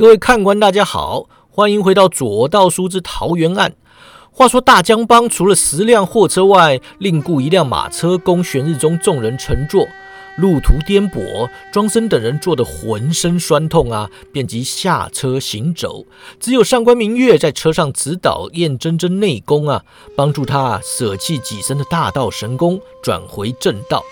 各位看官，大家好，欢迎回到左道书之桃园案。话说大江帮除了十辆货车外，另雇一辆马车供玄日中众人乘坐。路途颠簸，庄生等人坐得浑身酸痛啊，便即下车行走。只有上官明月在车上指导燕真真内功啊，帮助他舍弃己身的大道神功，转回正道。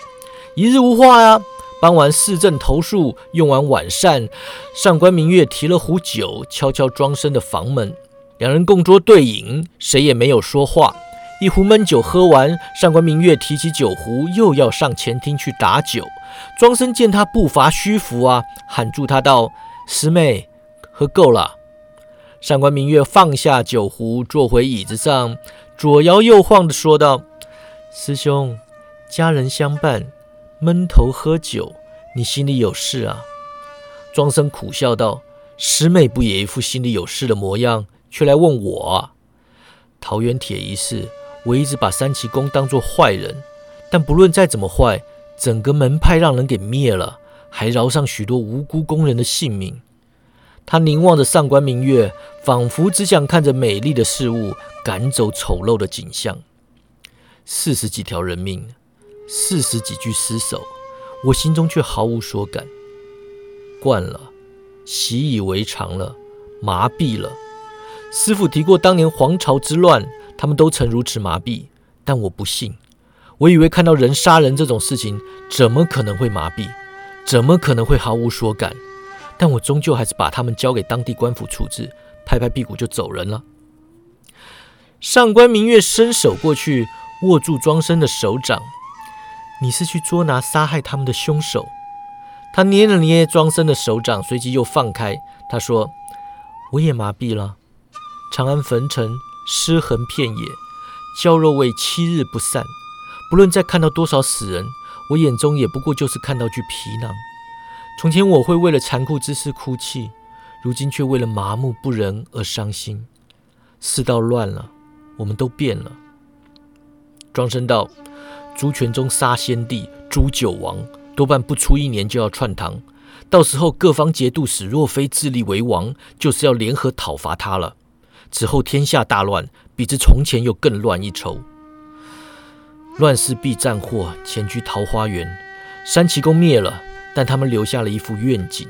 一日无话呀。傍晚市政投诉，用完晚膳，上官明月提了壶酒，悄悄庄生的房门。两人共桌对饮，谁也没有说话。一壶闷酒喝完，上官明月提起酒壶，又要上前厅去打酒。庄生见他步伐虚浮啊，喊住他道：“师妹，喝够了。”上官明月放下酒壶，坐回椅子上，左摇右晃地说道：“师兄，家人相伴。”闷头喝酒，你心里有事啊？庄生苦笑道：“师妹不也一副心里有事的模样，却来问我？桃园铁一事，我一直把三奇公当作坏人，但不论再怎么坏，整个门派让人给灭了，还饶上许多无辜工人的性命。”他凝望着上官明月，仿佛只想看着美丽的事物赶走丑陋的景象。四十几条人命。四十几具尸首，我心中却毫无所感。惯了，习以为常了，麻痹了。师傅提过当年皇朝之乱，他们都曾如此麻痹，但我不信。我以为看到人杀人这种事情，怎么可能会麻痹？怎么可能会毫无所感？但我终究还是把他们交给当地官府处置，拍拍屁股就走人了。上官明月伸手过去，握住庄生的手掌。你是去捉拿杀害他们的凶手？他捏了捏庄生的手掌，随即又放开。他说：“我也麻痹了。长安坟城尸横遍野，焦肉味七日不散。不论再看到多少死人，我眼中也不过就是看到具皮囊。从前我会为了残酷之事哭泣，如今却为了麻木不仁而伤心。世道乱了，我们都变了。”庄生道。朱全忠杀先帝，诛九王，多半不出一年就要篡唐。到时候各方节度使若非自立为王，就是要联合讨伐他了。此后天下大乱，比之从前又更乱一筹。乱世必战祸，前居桃花源。三奇公灭了，但他们留下了一幅愿景。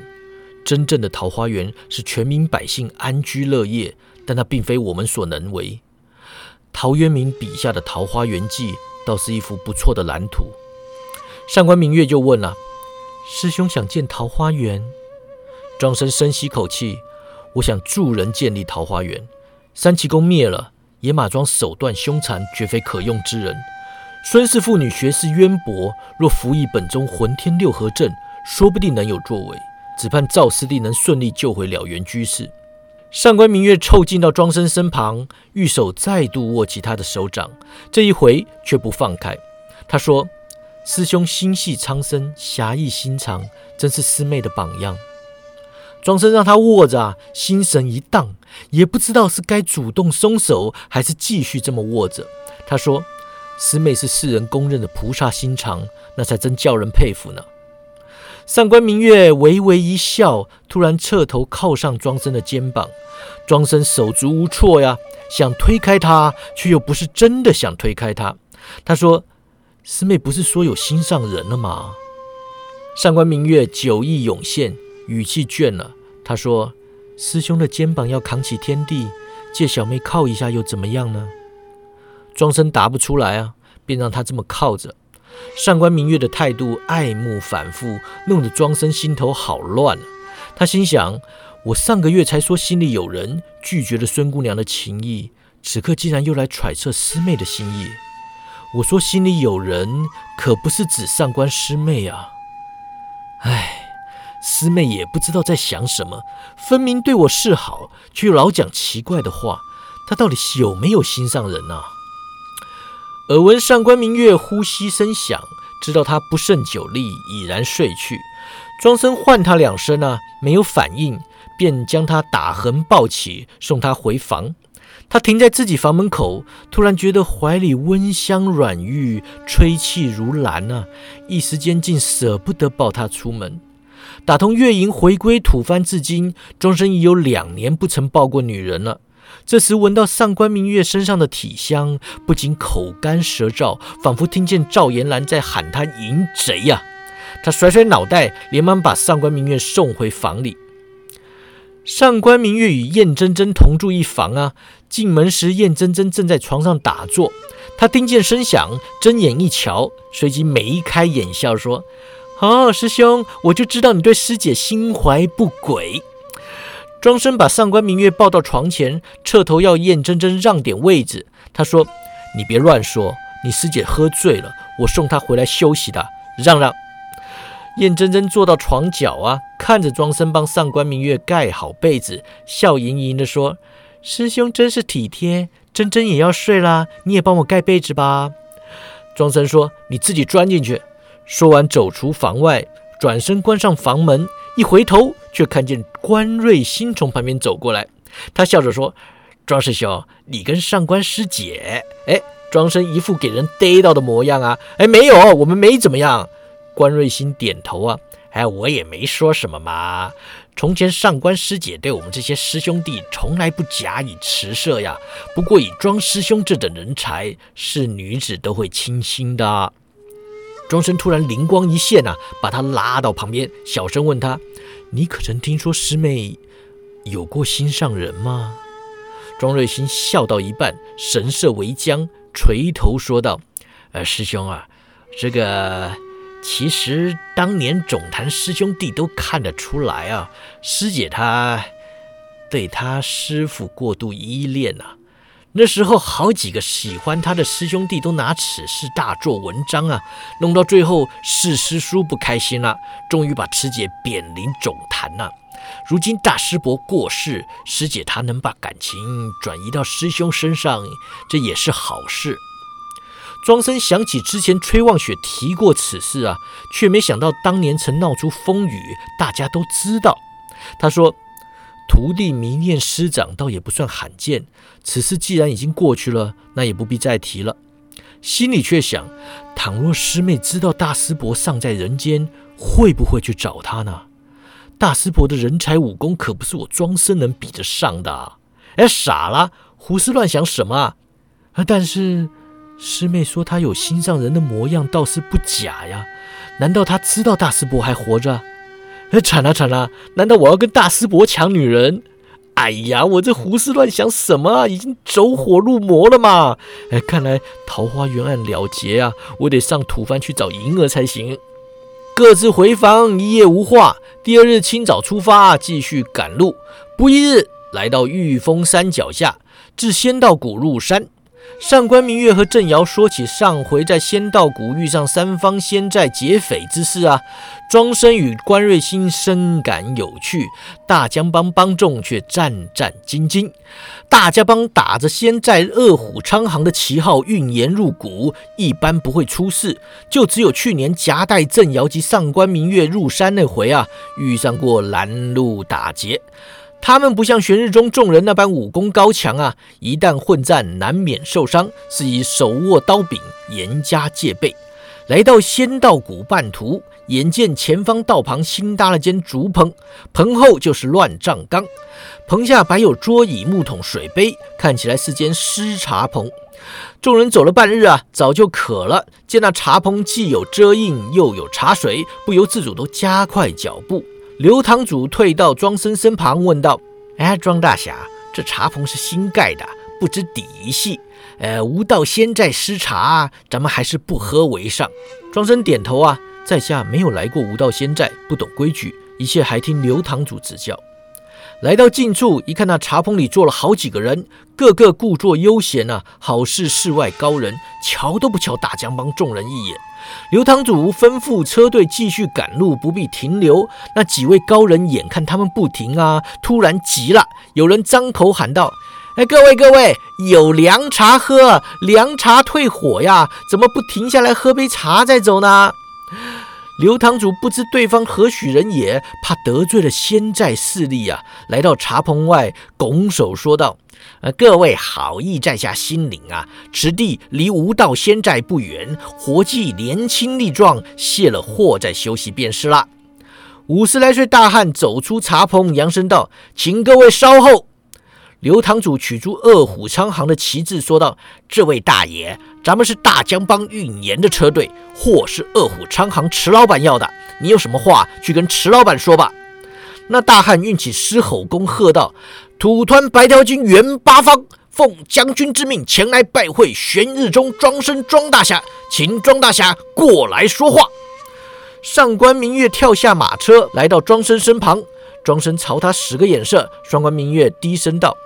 真正的桃花源是全民百姓安居乐业，但那并非我们所能为。陶渊明笔下的桃花源记。倒是一幅不错的蓝图。上官明月就问了：“师兄想建桃花源？”庄生深吸口气：“我想助人建立桃花源。三奇宫灭了，野马庄手段凶残，绝非可用之人。孙氏妇女学识渊博，若服役本宗浑天六合阵，说不定能有作为。只盼赵师弟能顺利救回了缘居士。”上官明月凑近到庄生身旁，玉手再度握起他的手掌，这一回却不放开。他说：“师兄心系苍生，侠义心肠，真是师妹的榜样。”庄生让他握着，心神一荡，也不知道是该主动松手，还是继续这么握着。他说：“师妹是世人公认的菩萨心肠，那才真叫人佩服呢。”上官明月微微一笑，突然侧头靠上庄生的肩膀。庄生手足无措呀，想推开他，却又不是真的想推开他。他说：“师妹不是说有心上人了吗？”上官明月酒意涌现，语气倦了。他说：“师兄的肩膀要扛起天地，借小妹靠一下又怎么样呢？”庄生答不出来啊，便让他这么靠着。上官明月的态度爱慕反复，弄得庄生心头好乱！他心想：我上个月才说心里有人，拒绝了孙姑娘的情意，此刻竟然又来揣测师妹的心意。我说心里有人，可不是指上官师妹啊！唉，师妹也不知道在想什么，分明对我示好，却又老讲奇怪的话。她到底有没有心上人啊？耳闻上官明月呼吸声响，知道他不胜酒力，已然睡去。庄生唤他两声啊，没有反应，便将他打横抱起，送他回房。他停在自己房门口，突然觉得怀里温香软玉，吹气如兰啊，一时间竟舍不得抱他出门。打通月营回归吐蕃至今，庄生已有两年不曾抱过女人了。这时闻到上官明月身上的体香，不禁口干舌燥，仿佛听见赵延兰在喊他淫贼呀！他甩甩脑袋，连忙把上官明月送回房里。上官明月与燕真真同住一房啊。进门时，燕真真正在床上打坐。他听见声响，睁眼一瞧，随即眉开眼笑说：“哦，师兄，我就知道你对师姐心怀不轨。”庄生把上官明月抱到床前，侧头要燕真真让点位置。他说：“你别乱说，你师姐喝醉了，我送她回来休息的，让让。”燕真真坐到床角啊，看着庄生帮上官明月盖好被子，笑盈盈地说：“师兄真是体贴，真真也要睡啦，你也帮我盖被子吧。”庄生说：“你自己钻进去。”说完走出房外，转身关上房门。一回头，却看见关瑞星从旁边走过来。他笑着说：“庄师兄，你跟上官师姐……哎，庄生一副给人逮到的模样啊！哎，没有，我们没怎么样。”关瑞星点头啊，哎，我也没说什么嘛。从前上官师姐对我们这些师兄弟从来不假以辞色呀。不过以庄师兄这等人才，是女子都会倾心的。庄生突然灵光一现啊，把他拉到旁边，小声问他：“你可曾听说师妹有过心上人吗？”庄瑞星笑到一半，神色微僵，垂头说道：“呃，师兄啊，这个其实当年总坛师兄弟都看得出来啊，师姐她对她师傅过度依恋呐。”那时候，好几个喜欢他的师兄弟都拿此事大做文章啊，弄到最后，四师叔不开心了，终于把师姐贬临总坛了。如今大师伯过世，师姐她能把感情转移到师兄身上，这也是好事。庄生想起之前崔望雪提过此事啊，却没想到当年曾闹出风雨，大家都知道。他说。徒弟迷恋师长，倒也不算罕见。此事既然已经过去了，那也不必再提了。心里却想：倘若师妹知道大师伯尚在人间，会不会去找他呢？大师伯的人才武功可不是我庄生能比得上的。哎，傻了，胡思乱想什么啊？但是师妹说他有心上人的模样，倒是不假呀。难道他知道大师伯还活着？哎，惨了惨了！难道我要跟大师伯抢女人？哎呀，我这胡思乱想什么啊？已经走火入魔了嘛！哎，看来桃花源案了结啊，我得上土蕃去找银儿才行。各自回房，一夜无话。第二日清早出发，继续赶路。不一日，来到玉峰山脚下，至仙道谷入山。上官明月和郑瑶说起上回在仙道谷遇上三方仙寨劫匪之事啊，庄生与关瑞星深感有趣，大江帮帮众却战战兢兢。大家帮打着仙寨恶虎昌行的旗号运盐入谷，一般不会出事，就只有去年夹带郑瑶及上官明月入山那回啊，遇上过拦路打劫。他们不像玄日中众人那般武功高强啊，一旦混战难免受伤，是以手握刀柄，严加戒备。来到仙道谷半途，眼见前方道旁新搭了间竹棚，棚后就是乱葬岗，棚下摆有桌椅、木桶、水杯，看起来是间湿茶棚。众人走了半日啊，早就渴了，见那茶棚既有遮荫，又有茶水，不由自主都加快脚步。刘堂主退到庄生身旁，问道：“哎，庄大侠，这茶棚是新盖的，不知底细。呃，无道仙寨失茶，咱们还是不喝为上。”庄生点头啊，在下没有来过无道仙寨，不懂规矩，一切还听刘堂主指教。来到近处，一看那茶棚里坐了好几个人，个个故作悠闲呐，好似世外高人，瞧都不瞧大江帮众人一眼。刘堂主吩咐车队继续赶路，不必停留。那几位高人眼看他们不停啊，突然急了，有人张口喊道：“哎，各位各位，有凉茶喝，凉茶退火呀！怎么不停下来喝杯茶再走呢？”刘堂主不知对方何许人也，怕得罪了仙寨势力啊，来到茶棚外，拱手说道。呃，各位好意在下心领啊！此地离无道仙寨不远，活计年轻力壮，卸了货再休息便是了。五十来岁大汉走出茶棚，扬声道：“请各位稍后。”刘堂主取出二虎昌行的旗帜，说道：“这位大爷，咱们是大江帮运盐的车队，货是二虎昌行池老板要的。你有什么话，去跟池老板说吧。”那大汉运起狮吼功，喝道：“土团白条军袁八方，奉将军之命前来拜会玄日中庄生庄大侠，请庄大侠过来说话。”上官明月跳下马车，来到庄生身旁。庄生朝他使个眼色。上官明月低声道：“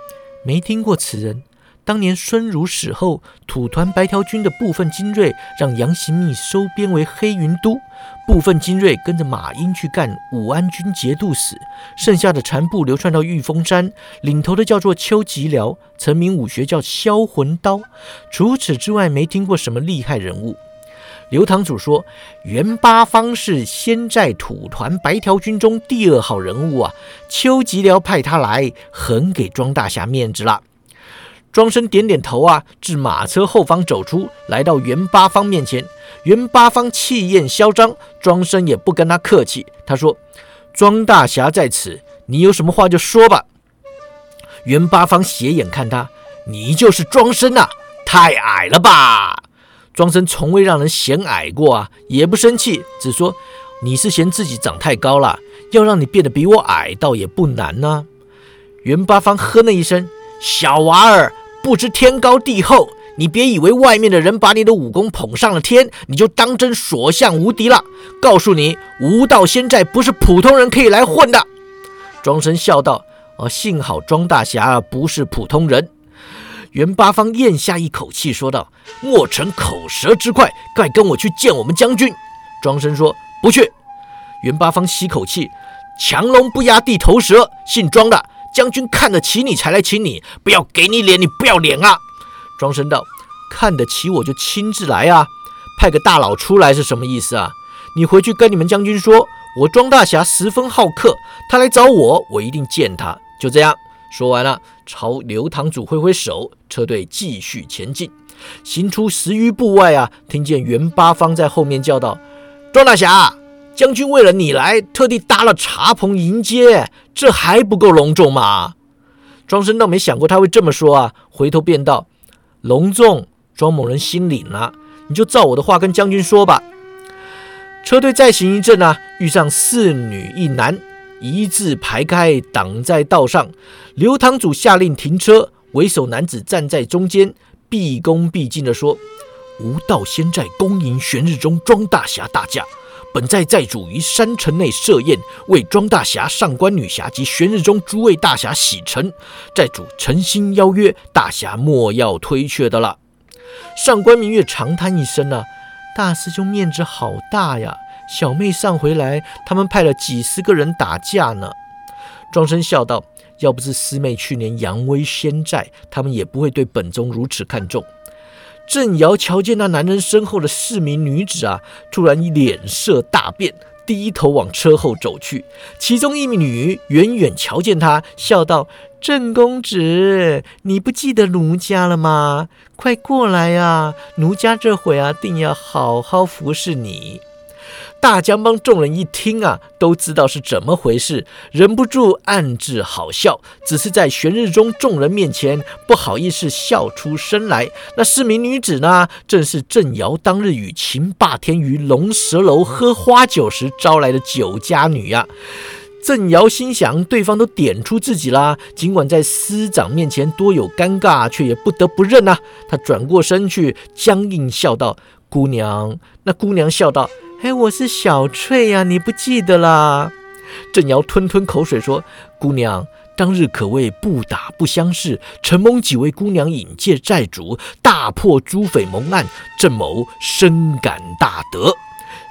没听过此人。当年孙儒死后，土团白条军的部分精锐让杨行密收编为黑云都，部分精锐跟着马英去干武安军节度使，剩下的残部流窜到玉峰山，领头的叫做邱吉辽，成名武学叫销魂刀。除此之外，没听过什么厉害人物。”刘堂主说：“袁八方是先在土团白条军中第二号人物啊，邱吉辽派他来，很给庄大侠面子了。”庄生点点头啊，至马车后方走出来到袁八方面前。袁八方气焰嚣张，庄生也不跟他客气，他说：“庄大侠在此，你有什么话就说吧。”袁八方斜眼看他：“你就是庄生啊？太矮了吧？”庄生从未让人嫌矮过啊，也不生气，只说你是嫌自己长太高了，要让你变得比我矮，倒也不难呢。袁八方哼了一声：“小娃儿不知天高地厚，你别以为外面的人把你的武功捧上了天，你就当真所向无敌了。告诉你，无道仙寨不是普通人可以来混的。”庄生笑道：“哦，幸好庄大侠不是普通人。”袁八方咽下一口气，说道：“莫逞口舌之快，快跟我去见我们将军。”庄生说：“不去。”袁八方吸口气：“强龙不压地头蛇，姓庄的将军看得起你才来请你，不要给你脸，你不要脸啊！”庄生道：“看得起我就亲自来啊，派个大佬出来是什么意思啊？你回去跟你们将军说，我庄大侠十分好客，他来找我，我一定见他。就这样。”说完了，朝刘堂主挥挥手，车队继续前进。行出十余步外啊，听见袁八方在后面叫道：“庄大侠，将军为了你来，特地搭了茶棚迎接，这还不够隆重吗？”庄生倒没想过他会这么说啊，回头便道：“隆重，庄某人心领了，你就照我的话跟将军说吧。”车队再行一阵啊，遇上四女一男。一字排开，挡在道上。刘堂主下令停车，为首男子站在中间，毕恭毕敬地说：“吾道仙寨恭迎玄日中庄大侠大驾。本寨寨主于山城内设宴，为庄大侠、上官女侠及玄日中诸位大侠洗尘。寨主诚心邀约，大侠莫要推却的了。”上官明月长叹一声：“啊，大师兄面子好大呀。”小妹上回来，他们派了几十个人打架呢。庄生笑道：“要不是师妹去年扬威仙寨，他们也不会对本宗如此看重。”郑瑶瞧见那男人身后的四名女子啊，突然脸色大变，低头往车后走去。其中一名女远远瞧见他，笑道：“郑公子，你不记得奴家了吗？快过来呀，奴家这会啊，定要好好服侍你。”大江帮众人一听啊，都知道是怎么回事，忍不住暗自好笑，只是在玄日中众人面前不好意思笑出声来。那四名女子呢，正是郑瑶当日与秦霸天于龙蛇楼喝花酒时招来的酒家女呀。郑瑶心想，对方都点出自己啦，尽管在师长面前多有尴尬，却也不得不认呐。他转过身去，僵硬笑道：“姑娘。”那姑娘笑道。哎，我是小翠呀，你不记得啦？郑瑶吞吞口水说：“姑娘，当日可谓不打不相识，承蒙几位姑娘引荐寨主，大破诸匪蒙案，郑某深感大德。”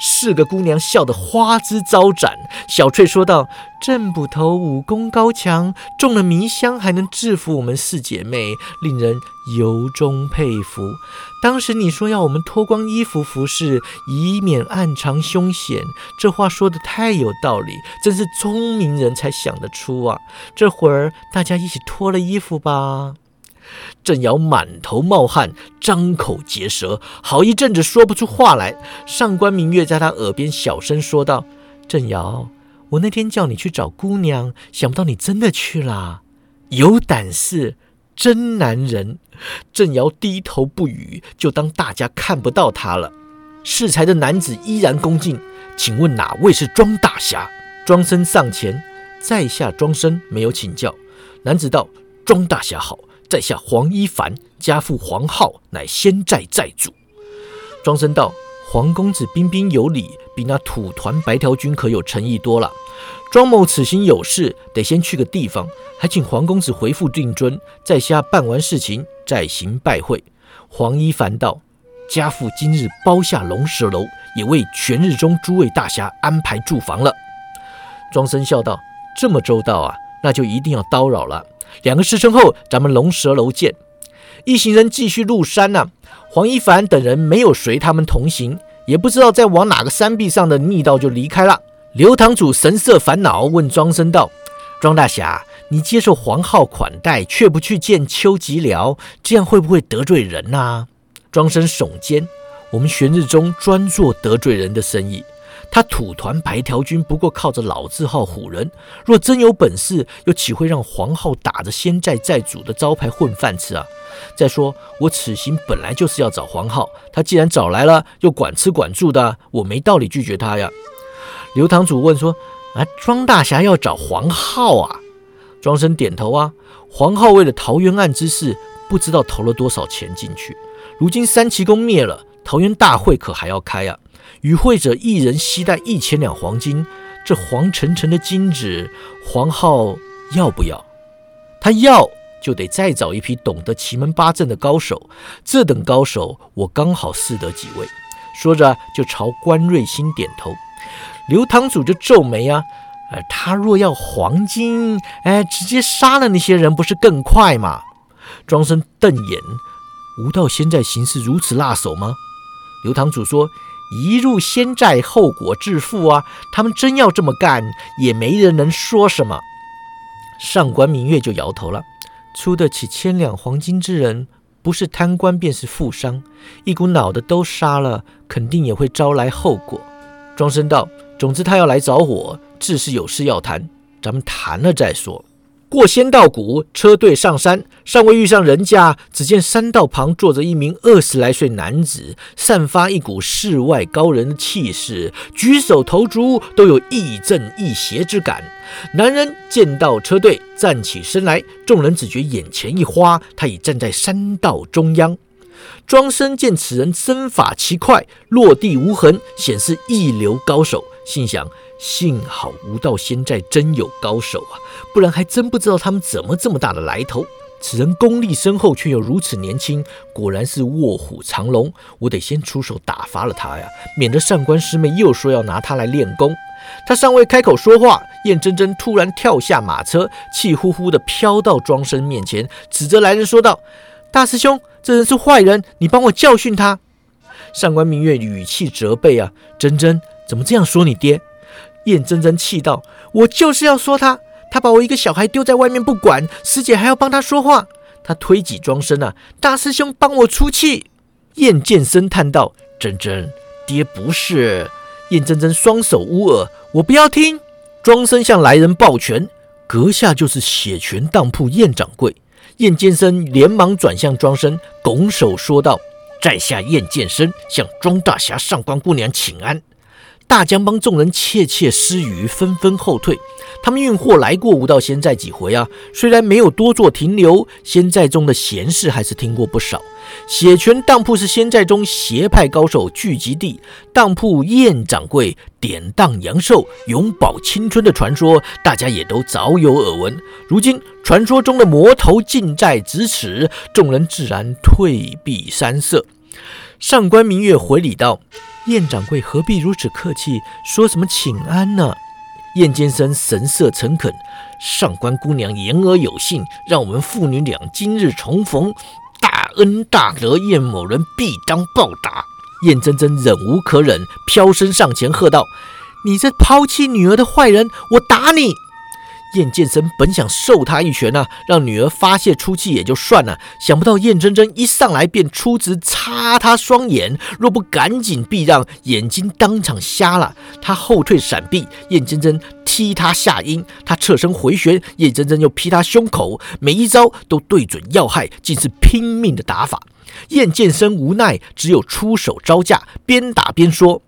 四个姑娘笑得花枝招展。小翠说道：“郑捕头武功高强，中了迷香还能制服我们四姐妹，令人由衷佩服。当时你说要我们脱光衣服服侍，以免暗藏凶险，这话说的太有道理，真是聪明人才想得出啊！这会儿大家一起脱了衣服吧。”郑瑶满头冒汗，张口结舌，好一阵子说不出话来。上官明月在他耳边小声说道：“郑瑶，我那天叫你去找姑娘，想不到你真的去啦，有胆识，真男人。”郑瑶低头不语，就当大家看不到他了。适才的男子依然恭敬：“请问哪位是庄大侠？”庄生上前，在下庄生没有请教。男子道：“庄大侠好，在下黄一凡，家父黄浩，乃仙寨寨主。”庄生道：“黄公子彬彬有礼，比那土团白条军可有诚意多了。庄某此行有事，得先去个地方，还请黄公子回复定尊，在下办完事情再行拜会。”黄一凡道。家父今日包下龙蛇楼，也为全日中诸位大侠安排住房了。庄生笑道：“这么周到啊，那就一定要叨扰了。两个时辰后，咱们龙蛇楼见。”一行人继续入山呐。黄一凡等人没有随他们同行，也不知道在往哪个山壁上的密道，就离开了。刘堂主神色烦恼，问庄生道：“庄大侠，你接受黄浩款待，却不去见邱吉辽，这样会不会得罪人呐？”庄生耸肩：“我们玄日宗专做得罪人的生意。他土团白条军不过靠着老字号唬人，若真有本事，又岂会让黄浩打着仙寨寨主的招牌混饭吃啊？再说，我此行本来就是要找黄浩，他既然找来了，又管吃管住的，我没道理拒绝他呀。”刘堂主问说：“啊，庄大侠要找黄浩啊？”庄生点头啊。黄浩为了桃园案之事，不知道投了多少钱进去。如今三奇公灭了，桃园大会可还要开啊？与会者一人携带一千两黄金，这黄澄澄的金子，黄浩要不要？他要，就得再找一批懂得奇门八阵的高手。这等高手，我刚好识得几位。说着，就朝关瑞兴点头。刘堂主就皱眉啊，呃，他若要黄金，哎，直接杀了那些人，不是更快吗？庄生瞪眼。吴道仙在行事如此辣手吗？刘堂主说：“一入仙寨，后果自负啊！他们真要这么干，也没人能说什么。”上官明月就摇头了：“出得起千两黄金之人，不是贪官便是富商，一股脑的都杀了，肯定也会招来后果。”庄生道：“总之他要来找我，自是有事要谈，咱们谈了再说。”过仙道谷，车队上山，尚未遇上人家，只见山道旁坐着一名二十来岁男子，散发一股世外高人的气势，举手投足都有亦正亦邪之感。男人见到车队，站起身来，众人只觉眼前一花，他已站在山道中央。庄生见此人身法奇快，落地无痕，显示一流高手，心想。幸好无道仙寨真有高手啊，不然还真不知道他们怎么这么大的来头。此人功力深厚，却又如此年轻，果然是卧虎藏龙。我得先出手打发了他呀，免得上官师妹又说要拿他来练功。他尚未开口说话，燕真真突然跳下马车，气呼呼地飘到庄生面前，指着来人说道：“大师兄，这人是坏人，你帮我教训他。”上官明月语气责备啊：“真真怎么这样说你爹？”燕真真气道：“我就是要说他，他把我一个小孩丢在外面不管，师姐还要帮他说话。他推己装身啊，大师兄帮我出气。”燕见声叹道：“真真，爹不是。”燕真真双手捂耳：“我不要听。”庄生向来人抱拳：“阁下就是血泉当铺燕掌柜。”燕见生连忙转向庄生，拱手说道：“在下燕见生向庄大侠、上官姑娘请安。”大江帮众人窃窃私语，纷纷后退。他们运货来过无道仙寨几回啊，虽然没有多做停留，仙寨中的闲事还是听过不少。血泉当铺是仙寨中邪派高手聚集地，当铺燕掌柜典当阳寿、永葆青春的传说，大家也都早有耳闻。如今传说中的魔头近在咫尺，众人自然退避三舍。上官明月回礼道。燕掌柜何必如此客气？说什么请安呢？燕监生神色诚恳，上官姑娘言而有信，让我们父女俩今日重逢，大恩大德，燕某人必当报答。燕真真忍无可忍，飘身上前喝道：“你这抛弃女儿的坏人，我打你！”燕剑生本想授他一拳呐，让女儿发泄出气也就算了，想不到燕真真一上来便出直插他双眼，若不赶紧避让，眼睛当场瞎了。他后退闪避，燕真真踢他下阴，他侧身回旋，燕真真又劈他胸口，每一招都对准要害，竟是拼命的打法。燕剑生无奈，只有出手招架，边打边说。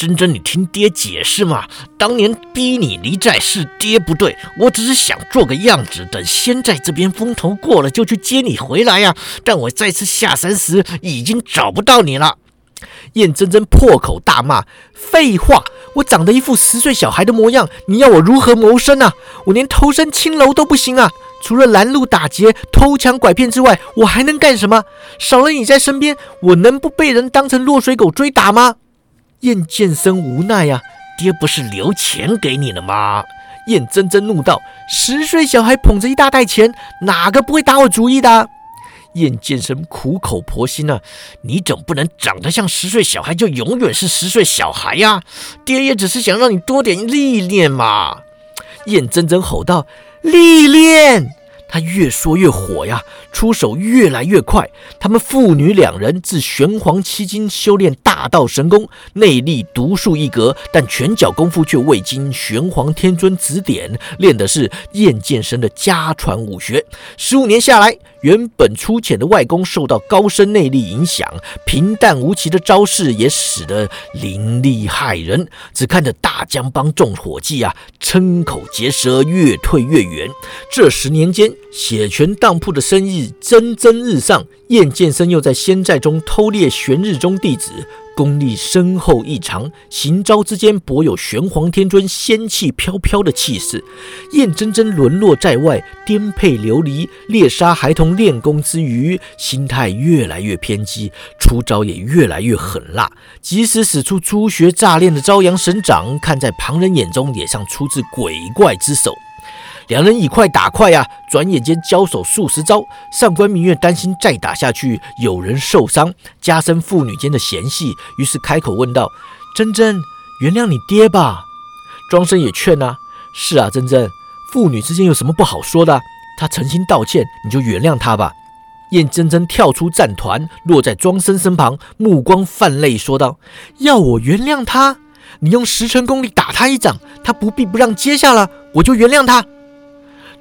真真，你听爹解释嘛！当年逼你离寨是爹不对，我只是想做个样子，等仙寨这边风头过了就去接你回来呀。但我再次下山时，已经找不到你了。燕真真破口大骂：“废话！我长得一副十岁小孩的模样，你要我如何谋生啊？我连偷身青楼都不行啊！除了拦路打劫、偷抢拐骗之外，我还能干什么？少了你在身边，我能不被人当成落水狗追打吗？”燕剑生无奈呀，爹不是留钱给你了吗？燕真真怒道：“十岁小孩捧着一大袋钱，哪个不会打我主意的？”燕剑生苦口婆心啊：“你总不能长得像十岁小孩就永远是十岁小孩呀？爹也只是想让你多点历练嘛。”燕真真吼道：“历练！”他越说越火呀，出手越来越快。他们父女两人自玄黄七经修炼大道神功，内力独树一格，但拳脚功夫却未经玄黄天尊指点，练的是燕剑神的家传武学。十五年下来。原本粗浅的外功受到高深内力影响，平淡无奇的招式也使得凌厉骇人。只看着大江帮众伙计啊，瞠口结舌，越退越远。这十年间，血泉当铺的生意蒸蒸日上，燕剑生又在仙寨中偷猎玄日宗弟子。功力深厚异常，行招之间颇有玄黄天尊仙气飘飘的气势。燕真真沦落在外，颠沛流离，猎杀孩童练功之余，心态越来越偏激，出招也越来越狠辣。即使使出初学乍练的朝阳神掌，看在旁人眼中也像出自鬼怪之手。两人以快打快呀，转眼间交手数十招。上官明月担心再打下去有人受伤，加深父女间的嫌隙，于是开口问道：“珍珍，原谅你爹吧。”庄生也劝啊：“是啊，珍珍，父女之间有什么不好说的？他诚心道歉，你就原谅他吧。”燕真真跳出战团，落在庄生身旁，目光泛泪，说道：“要我原谅他？你用十成功力打他一掌，他不必不让接下了，我就原谅他。”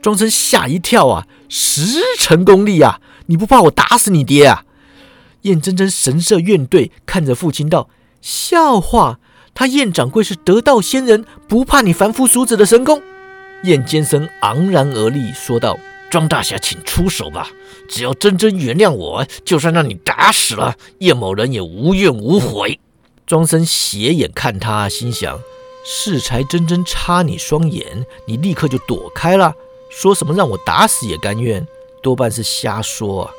庄生吓一跳啊！十成功力啊！你不怕我打死你爹啊？燕真真神色怨怼，看着父亲道：“笑话！他燕掌柜是得道仙人，不怕你凡夫俗子的神功。”燕尖生昂然而立，说道：“庄大侠，请出手吧！只要真真原谅我，就算让你打死了，叶某人也无怨无悔。”庄生斜眼看他，心想：“适才真真插你双眼，你立刻就躲开了。”说什么让我打死也甘愿，多半是瞎说啊！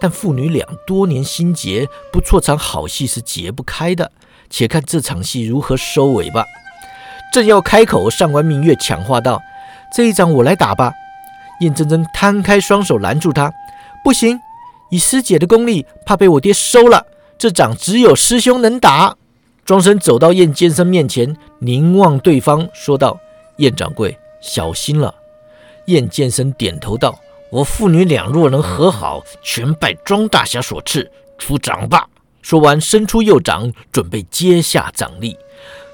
但父女俩多年心结，不错场好戏是解不开的。且看这场戏如何收尾吧。正要开口，上官明月抢话道：“这一掌我来打吧。”燕真真摊开双手拦住他：“不行，以师姐的功力，怕被我爹收了。这掌只有师兄能打。”庄生走到燕剑生面前，凝望对方，说道：“燕掌柜，小心了。”燕剑生点头道：“我父女俩若能和好，全拜庄大侠所赐，出掌吧。”说完，伸出右掌，准备接下掌力。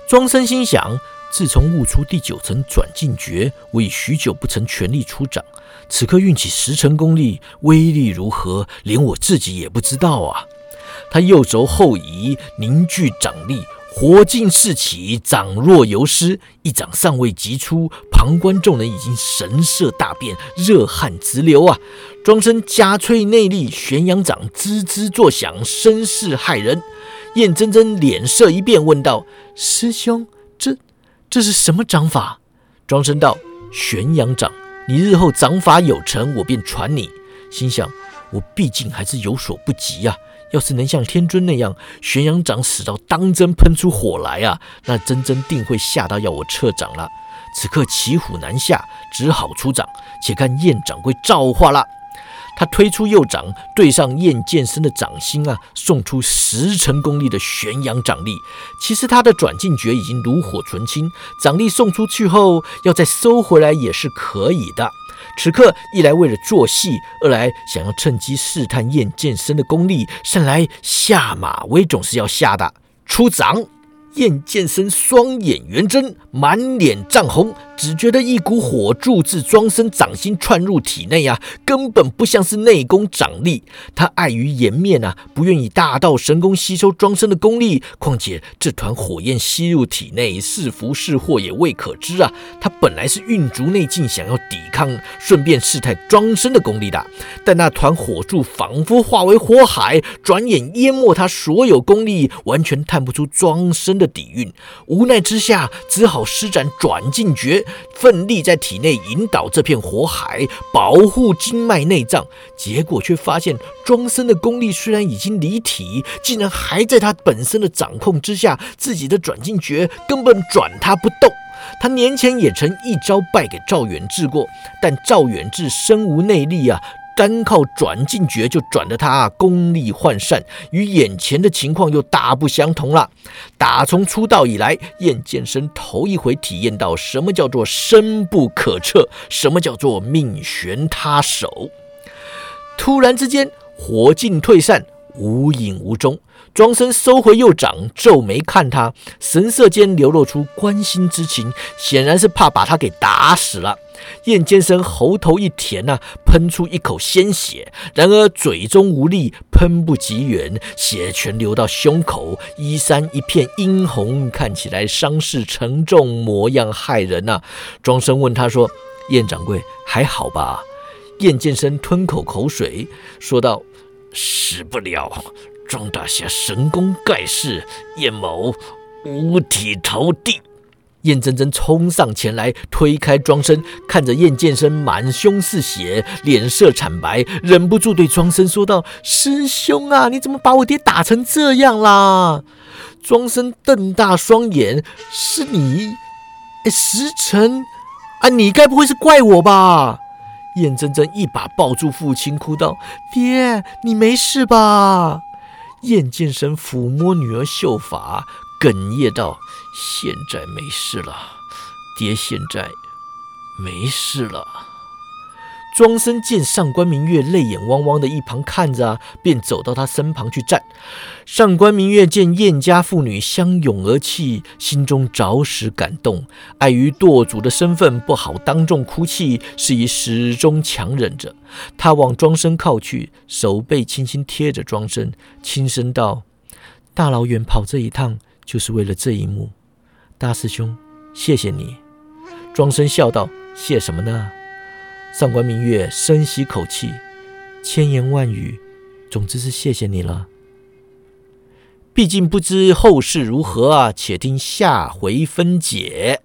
庄生心想：自从悟出第九层转进诀，我已许久不曾全力出掌。此刻运起十成功力，威力如何，连我自己也不知道啊！他右肘后移，凝聚掌力。火劲四起，掌若游丝，一掌尚未击出，旁观众人已经神色大变，热汗直流啊！庄生加催内力，玄阳掌吱吱作响，声势骇人。燕真真脸色一变，问道：“师兄，这这是什么掌法？”庄生道：“玄阳掌，你日后掌法有成，我便传你。”心想：我毕竟还是有所不及呀。要是能像天尊那样，玄阳掌使到当真喷出火来啊，那真真定会吓到要我撤掌了。此刻骑虎难下，只好出掌。且看燕掌柜造化了。他推出右掌，对上燕剑生的掌心啊，送出十成功力的玄阳掌力。其实他的转进诀已经炉火纯青，掌力送出去后，要再收回来也是可以的。此刻一来为了做戏，二来想要趁机试探燕剑生的功力，三来下马威总是要下的，出掌。燕剑生双眼圆睁，满脸涨红，只觉得一股火柱自庄生掌心窜入体内啊，根本不像是内功掌力。他碍于颜面啊，不愿意大道神功吸收庄生的功力。况且这团火焰吸入体内，是福是祸也未可知啊。他本来是运足内劲，想要抵抗，顺便试探庄生的功力的。但那团火柱仿佛化为火海，转眼淹没他所有功力，完全探不出庄生的。底蕴，无奈之下，只好施展转进诀，奋力在体内引导这片火海，保护经脉内脏。结果却发现，庄生的功力虽然已经离体，竟然还在他本身的掌控之下，自己的转进诀根本转他不动。他年前也曾一招败给赵远志过，但赵远志身无内力啊。单靠转进诀就转的他功力涣散，与眼前的情况又大不相同了。打从出道以来，燕剑生头一回体验到什么叫做深不可测，什么叫做命悬他手。突然之间，火劲退散，无影无踪。庄生收回右掌，皱眉看他，神色间流露出关心之情，显然是怕把他给打死了。燕剑生喉头一甜呐，喷出一口鲜血，然而嘴中无力，喷不及远，血全流到胸口，衣衫一片殷红，看起来伤势沉重，模样骇人呐。庄生问他说：“燕掌柜还好吧？”燕剑生吞口口水，说道：“死不了。”庄大侠神功盖世，燕某五体投地。燕真真冲上前来，推开庄生，看着燕剑生满胸是血，脸色惨白，忍不住对庄生说道：“师兄啊，你怎么把我爹打成这样啦？”庄生瞪大双眼：“是你，哎，时辰啊，你该不会是怪我吧？”燕真真一把抱住父亲，哭道：“爹，你没事吧？”燕剑神抚摸女儿秀发，哽咽道：“现在没事了，爹，现在没事了。”庄生见上官明月泪眼汪汪的一旁看着啊，便走到他身旁去站。上官明月见燕家父女相拥而泣，心中着实感动。碍于舵主的身份不好当众哭泣，是以始终强忍着。他往庄生靠去，手背轻轻贴着庄生，轻声道：“大老远跑这一趟，就是为了这一幕。大师兄，谢谢你。”庄生笑道：“谢什么呢？”上官明月深吸口气，千言万语，总之是谢谢你了。毕竟不知后事如何啊，且听下回分解。